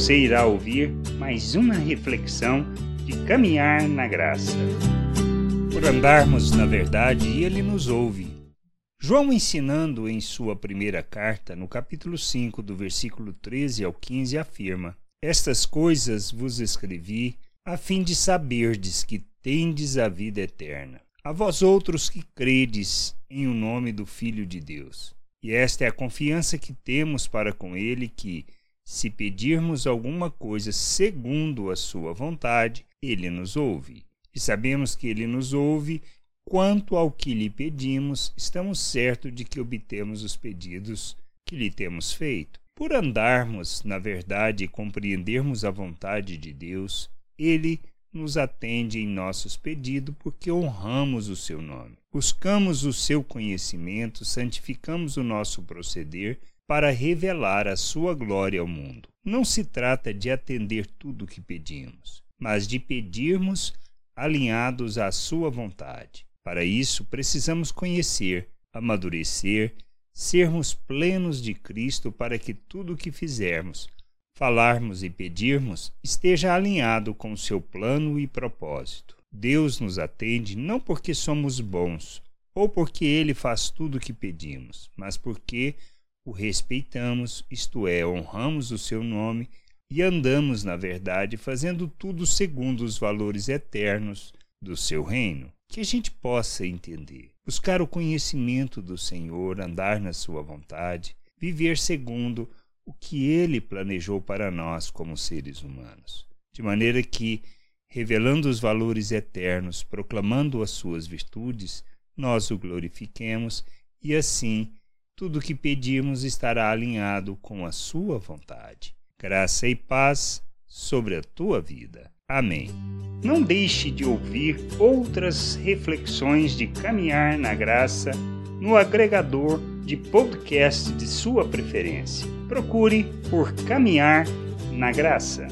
Você irá ouvir mais uma reflexão de caminhar na graça. Por andarmos na verdade, Ele nos ouve. João, ensinando em sua primeira carta, no capítulo 5, do versículo 13 ao 15, afirma: Estas coisas vos escrevi a fim de saberdes que tendes a vida eterna. A vós outros que credes em o nome do Filho de Deus. E esta é a confiança que temos para com Ele que, se pedirmos alguma coisa segundo a Sua vontade, Ele nos ouve. E sabemos que Ele nos ouve quanto ao que lhe pedimos, estamos certos de que obtemos os pedidos que lhe temos feito. Por andarmos na verdade e compreendermos a vontade de Deus, Ele nos atende em nossos pedidos porque honramos o seu nome. Buscamos o seu conhecimento, santificamos o nosso proceder para revelar a sua glória ao mundo. Não se trata de atender tudo o que pedimos, mas de pedirmos alinhados à sua vontade. Para isso, precisamos conhecer, amadurecer, sermos plenos de Cristo para que tudo o que fizermos, falarmos e pedirmos esteja alinhado com o seu plano e propósito. Deus nos atende não porque somos bons ou porque ele faz tudo o que pedimos, mas porque o respeitamos, isto é, honramos o seu nome e andamos na verdade, fazendo tudo segundo os valores eternos do seu reino. Que a gente possa entender, buscar o conhecimento do Senhor, andar na sua vontade, viver segundo o que ele planejou para nós como seres humanos. De maneira que, revelando os valores eternos, proclamando as suas virtudes, nós o glorifiquemos e assim tudo o que pedimos estará alinhado com a Sua vontade. Graça e paz sobre a tua vida. Amém. Não deixe de ouvir outras reflexões de caminhar na graça no agregador de podcast de sua preferência. Procure por Caminhar na Graça.